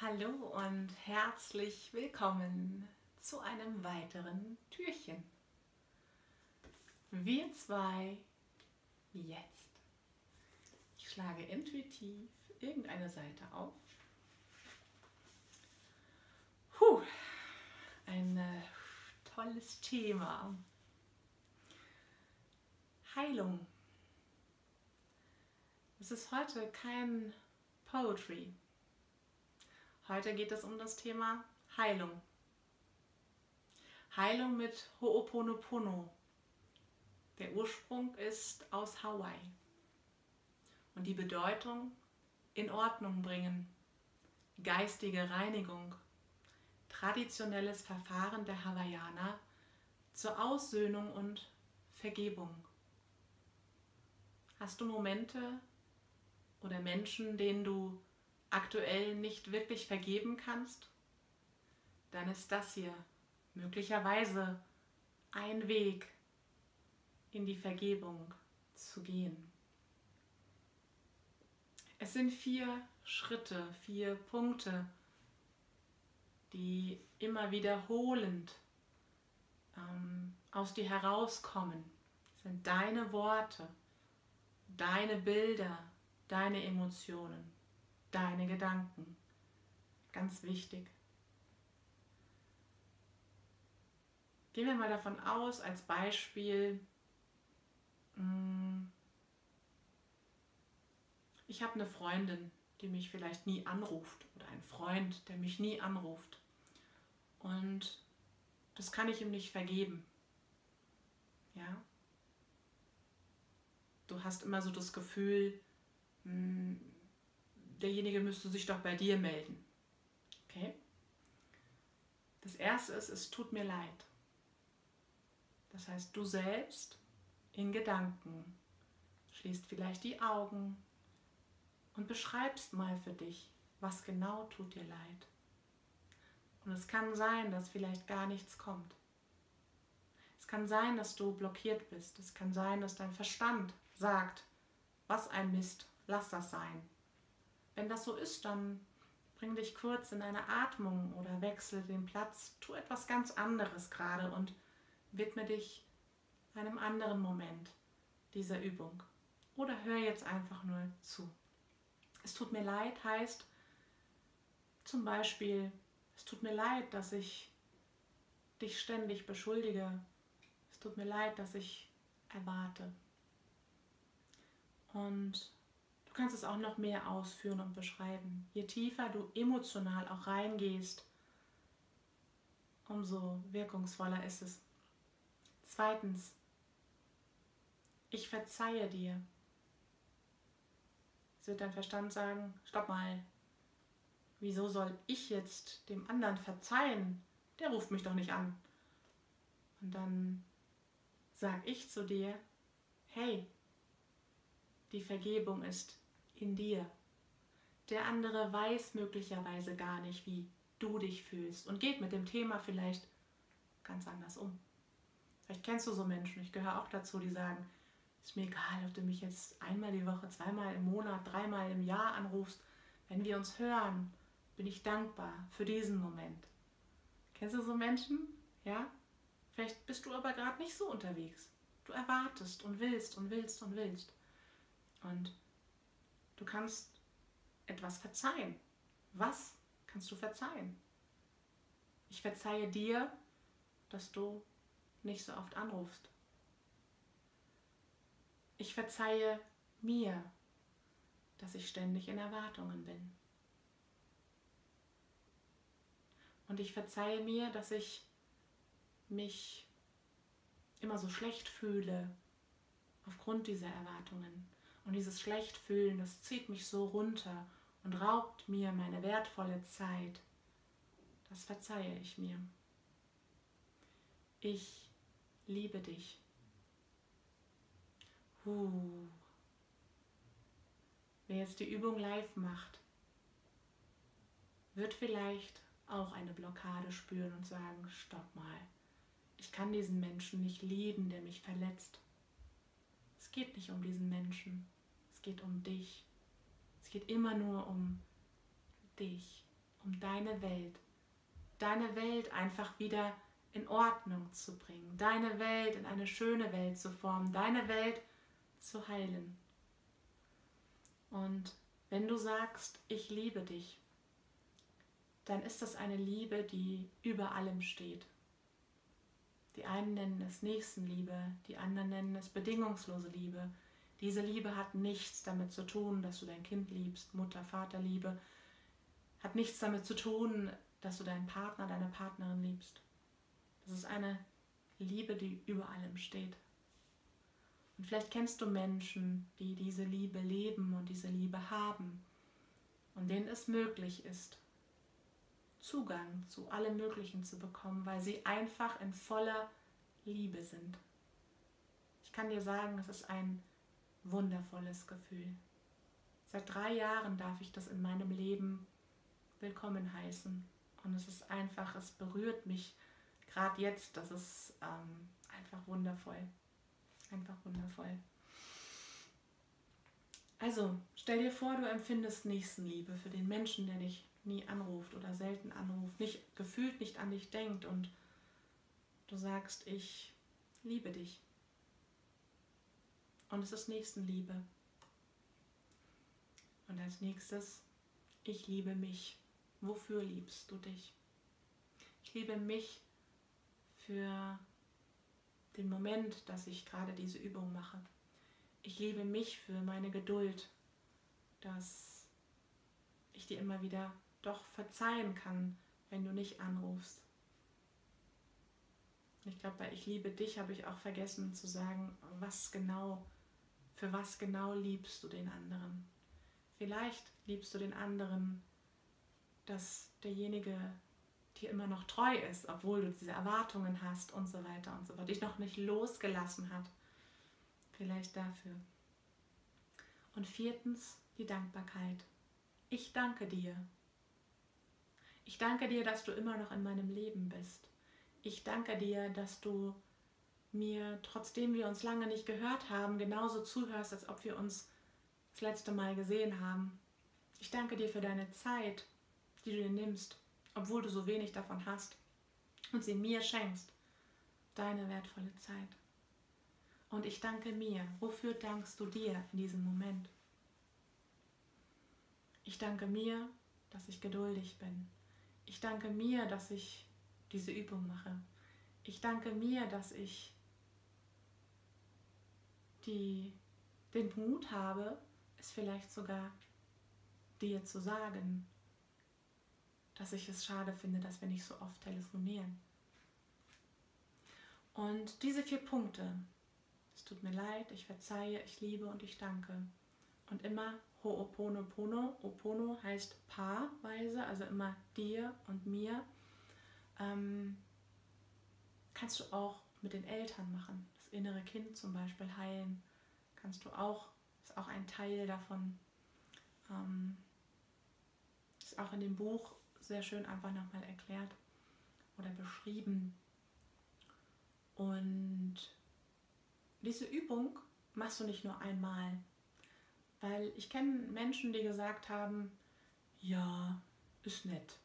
Hallo und herzlich willkommen zu einem weiteren Türchen. Wir zwei jetzt. Ich schlage intuitiv irgendeine Seite auf. Puh, ein äh, tolles Thema. Heilung. Es ist heute kein Poetry. Heute geht es um das Thema Heilung. Heilung mit Ho'oponopono. Der Ursprung ist aus Hawaii. Und die Bedeutung in Ordnung bringen, geistige Reinigung, traditionelles Verfahren der Hawaiianer zur Aussöhnung und Vergebung. Hast du Momente oder Menschen, denen du aktuell nicht wirklich vergeben kannst? Dann ist das hier möglicherweise ein Weg in die Vergebung zu gehen. Es sind vier Schritte, vier Punkte, die immer wiederholend ähm, aus dir herauskommen. Das sind deine Worte, deine Bilder, deine Emotionen, deine Gedanken. Ganz wichtig. Gehen wir mal davon aus, als Beispiel, mm, ich habe eine Freundin, die mich vielleicht nie anruft oder ein Freund, der mich nie anruft. Und das kann ich ihm nicht vergeben. Ja? Du hast immer so das Gefühl, mm, derjenige müsste sich doch bei dir melden. Okay? Das erste ist, es tut mir leid. Das heißt, du selbst in Gedanken schließt vielleicht die Augen und beschreibst mal für dich, was genau tut dir leid. Und es kann sein, dass vielleicht gar nichts kommt. Es kann sein, dass du blockiert bist. Es kann sein, dass dein Verstand sagt, was ein Mist, lass das sein. Wenn das so ist, dann bring dich kurz in eine Atmung oder wechsle den Platz, tu etwas ganz anderes gerade und widme dich einem anderen Moment dieser Übung. Oder hör jetzt einfach nur zu. Es tut mir leid heißt zum Beispiel, es tut mir leid, dass ich dich ständig beschuldige. Es tut mir leid, dass ich erwarte. Und kannst es auch noch mehr ausführen und beschreiben. Je tiefer du emotional auch reingehst, umso wirkungsvoller ist es. Zweitens, ich verzeihe dir. Es wird dein Verstand sagen, stopp mal, wieso soll ich jetzt dem anderen verzeihen? Der ruft mich doch nicht an. Und dann sag ich zu dir, hey, die Vergebung ist in dir. Der andere weiß möglicherweise gar nicht, wie du dich fühlst und geht mit dem Thema vielleicht ganz anders um. Vielleicht kennst du so Menschen, ich gehöre auch dazu, die sagen, ist mir egal, ob du mich jetzt einmal die Woche, zweimal im Monat, dreimal im Jahr anrufst. Wenn wir uns hören, bin ich dankbar für diesen Moment. Kennst du so Menschen? Ja? Vielleicht bist du aber gerade nicht so unterwegs. Du erwartest und willst und willst und willst. Und Du kannst etwas verzeihen. Was kannst du verzeihen? Ich verzeihe dir, dass du nicht so oft anrufst. Ich verzeihe mir, dass ich ständig in Erwartungen bin. Und ich verzeihe mir, dass ich mich immer so schlecht fühle aufgrund dieser Erwartungen. Und dieses Schlechtfühlen, das zieht mich so runter und raubt mir meine wertvolle Zeit. Das verzeihe ich mir. Ich liebe dich. Huh. Wer jetzt die Übung live macht, wird vielleicht auch eine Blockade spüren und sagen, stopp mal, ich kann diesen Menschen nicht lieben, der mich verletzt. Es geht nicht um diesen Menschen. Geht um dich. Es geht immer nur um dich. um deine Welt, deine Welt einfach wieder in Ordnung zu bringen, deine Welt in eine schöne Welt zu formen, deine Welt zu heilen. Und wenn du sagst, ich liebe dich, dann ist das eine Liebe, die über allem steht. Die einen nennen es Nächstenliebe, die anderen nennen es bedingungslose Liebe. Diese Liebe hat nichts damit zu tun, dass du dein Kind liebst, Mutter, Vater Liebe, hat nichts damit zu tun, dass du deinen Partner, deine Partnerin liebst. Das ist eine Liebe, die über allem steht. Und vielleicht kennst du Menschen, die diese Liebe leben und diese Liebe haben und denen es möglich ist, Zugang zu allem Möglichen zu bekommen, weil sie einfach in voller Liebe sind. Ich kann dir sagen, es ist ein wundervolles Gefühl. Seit drei Jahren darf ich das in meinem Leben willkommen heißen. Und es ist einfach, es berührt mich gerade jetzt. Das ist ähm, einfach wundervoll. Einfach wundervoll. Also, stell dir vor, du empfindest Nächstenliebe für den Menschen, der dich nie anruft oder selten anruft, nicht gefühlt nicht an dich denkt und du sagst, ich liebe dich. Und es ist Nächstenliebe. Und als nächstes, ich liebe mich. Wofür liebst du dich? Ich liebe mich für den Moment, dass ich gerade diese Übung mache. Ich liebe mich für meine Geduld, dass ich dir immer wieder doch verzeihen kann, wenn du nicht anrufst. Ich glaube, bei Ich liebe dich habe ich auch vergessen zu sagen, was genau, für was genau liebst du den anderen. Vielleicht liebst du den anderen, dass derjenige dir immer noch treu ist, obwohl du diese Erwartungen hast und so weiter und so fort, dich noch nicht losgelassen hat. Vielleicht dafür. Und viertens die Dankbarkeit. Ich danke dir. Ich danke dir, dass du immer noch in meinem Leben bist. Ich danke dir, dass du mir, trotzdem wir uns lange nicht gehört haben, genauso zuhörst, als ob wir uns das letzte Mal gesehen haben. Ich danke dir für deine Zeit, die du dir nimmst, obwohl du so wenig davon hast und sie mir schenkst. Deine wertvolle Zeit. Und ich danke mir. Wofür dankst du dir in diesem Moment? Ich danke mir, dass ich geduldig bin. Ich danke mir, dass ich diese Übung mache. Ich danke mir, dass ich die, den Mut habe, es vielleicht sogar dir zu sagen, dass ich es schade finde, dass wir nicht so oft telefonieren. Und diese vier Punkte, es tut mir leid, ich verzeihe, ich liebe und ich danke. Und immer Ho'oponopono. Opono heißt paarweise, also immer dir und mir. Ähm, kannst du auch mit den Eltern machen. Innere Kind zum Beispiel heilen. Kannst du auch, ist auch ein Teil davon. Ähm, ist auch in dem Buch sehr schön einfach nochmal erklärt oder beschrieben. Und diese Übung machst du nicht nur einmal, weil ich kenne Menschen, die gesagt haben, ja, ist nett.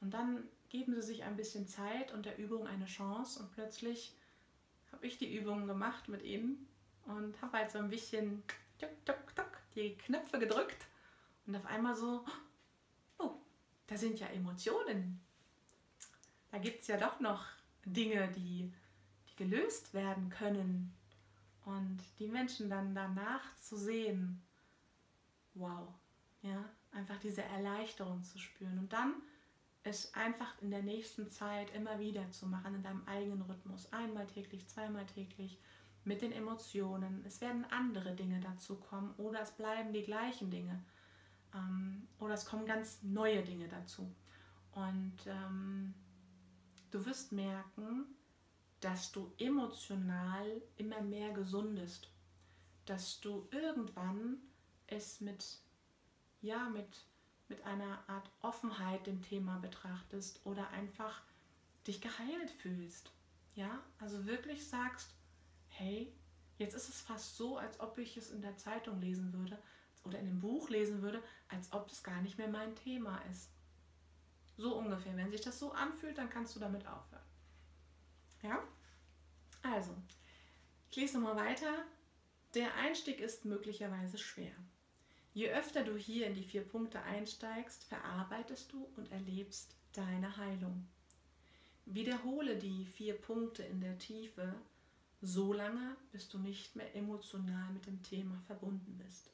Und dann geben sie sich ein bisschen Zeit und der Übung eine Chance und plötzlich habe ich die Übung gemacht mit ihnen und habe halt so ein bisschen tuk, tuk, tuk, die Knöpfe gedrückt und auf einmal so, da sind ja Emotionen. Da gibt es ja doch noch Dinge, die, die gelöst werden können. Und die Menschen dann danach zu sehen, wow, ja, einfach diese Erleichterung zu spüren. Und dann es einfach in der nächsten Zeit immer wieder zu machen, in deinem eigenen Rhythmus. Einmal täglich, zweimal täglich, mit den Emotionen. Es werden andere Dinge dazu kommen oder es bleiben die gleichen Dinge. Ähm, oder es kommen ganz neue Dinge dazu. Und ähm, du wirst merken, dass du emotional immer mehr gesundest. Dass du irgendwann es mit, ja, mit, mit einer Art Offenheit dem Thema betrachtest oder einfach dich geheilt fühlst. Ja, also wirklich sagst, hey, jetzt ist es fast so, als ob ich es in der Zeitung lesen würde oder in dem Buch lesen würde, als ob das gar nicht mehr mein Thema ist. So ungefähr. Wenn sich das so anfühlt, dann kannst du damit aufhören. Ja? Also, ich lese nochmal weiter. Der Einstieg ist möglicherweise schwer. Je öfter du hier in die vier Punkte einsteigst, verarbeitest du und erlebst deine Heilung. Wiederhole die vier Punkte in der Tiefe so lange, bis du nicht mehr emotional mit dem Thema verbunden bist.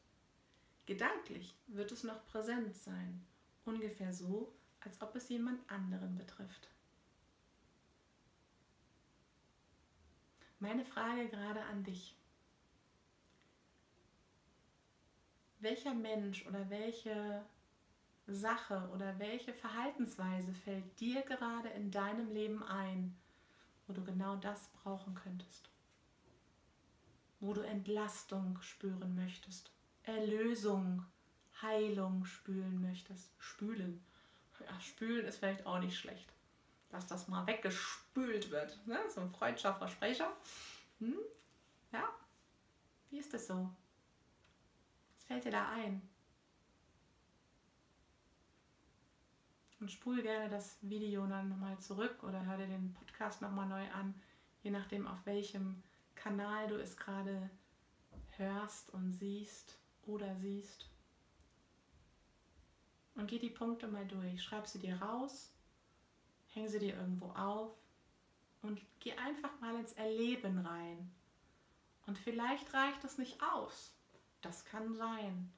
Gedanklich wird es noch präsent sein, ungefähr so, als ob es jemand anderen betrifft. Meine Frage gerade an dich. Welcher Mensch oder welche Sache oder welche Verhaltensweise fällt dir gerade in deinem Leben ein, wo du genau das brauchen könntest? Wo du Entlastung spüren möchtest, Erlösung, Heilung spülen möchtest. Spülen. Ja, spülen ist vielleicht auch nicht schlecht. Dass das mal weggespült wird. Ne? So ein freudscher Versprecher. Hm? Ja? Wie ist das so? Was fällt dir da ein? Und spul gerne das Video dann nochmal zurück oder hör dir den Podcast nochmal neu an, je nachdem, auf welchem Kanal du es gerade hörst und siehst oder siehst. Und geh die Punkte mal durch. Schreib sie dir raus, häng sie dir irgendwo auf und geh einfach mal ins Erleben rein. Und vielleicht reicht es nicht aus. Das kann sein.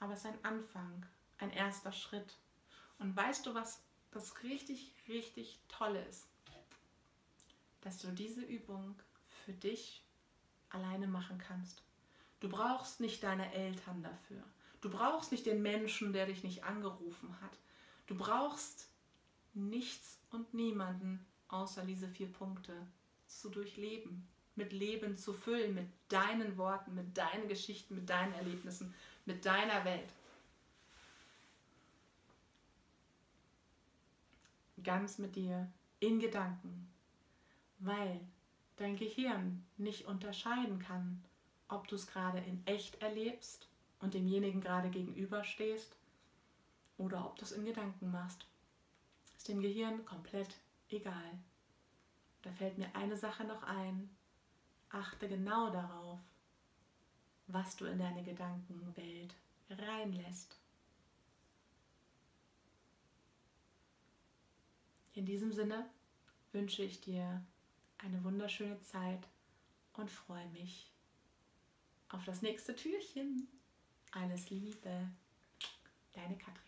Aber es ist ein Anfang, ein erster Schritt. Und weißt du, was das richtig, richtig tolle ist? Dass du diese Übung für dich alleine machen kannst. Du brauchst nicht deine Eltern dafür. Du brauchst nicht den Menschen, der dich nicht angerufen hat. Du brauchst nichts und niemanden außer diese vier Punkte zu durchleben, mit Leben zu füllen, mit deinen Worten, mit deinen Geschichten, mit deinen Erlebnissen, mit deiner Welt. Ganz mit dir in Gedanken, weil dein Gehirn nicht unterscheiden kann, ob du es gerade in echt erlebst und demjenigen gerade gegenüberstehst oder ob du es in Gedanken machst. Ist dem Gehirn komplett egal. Da fällt mir eine Sache noch ein. Achte genau darauf, was du in deine Gedankenwelt reinlässt. In diesem Sinne wünsche ich dir eine wunderschöne Zeit und freue mich auf das nächste Türchen. Alles Liebe, deine Katrin.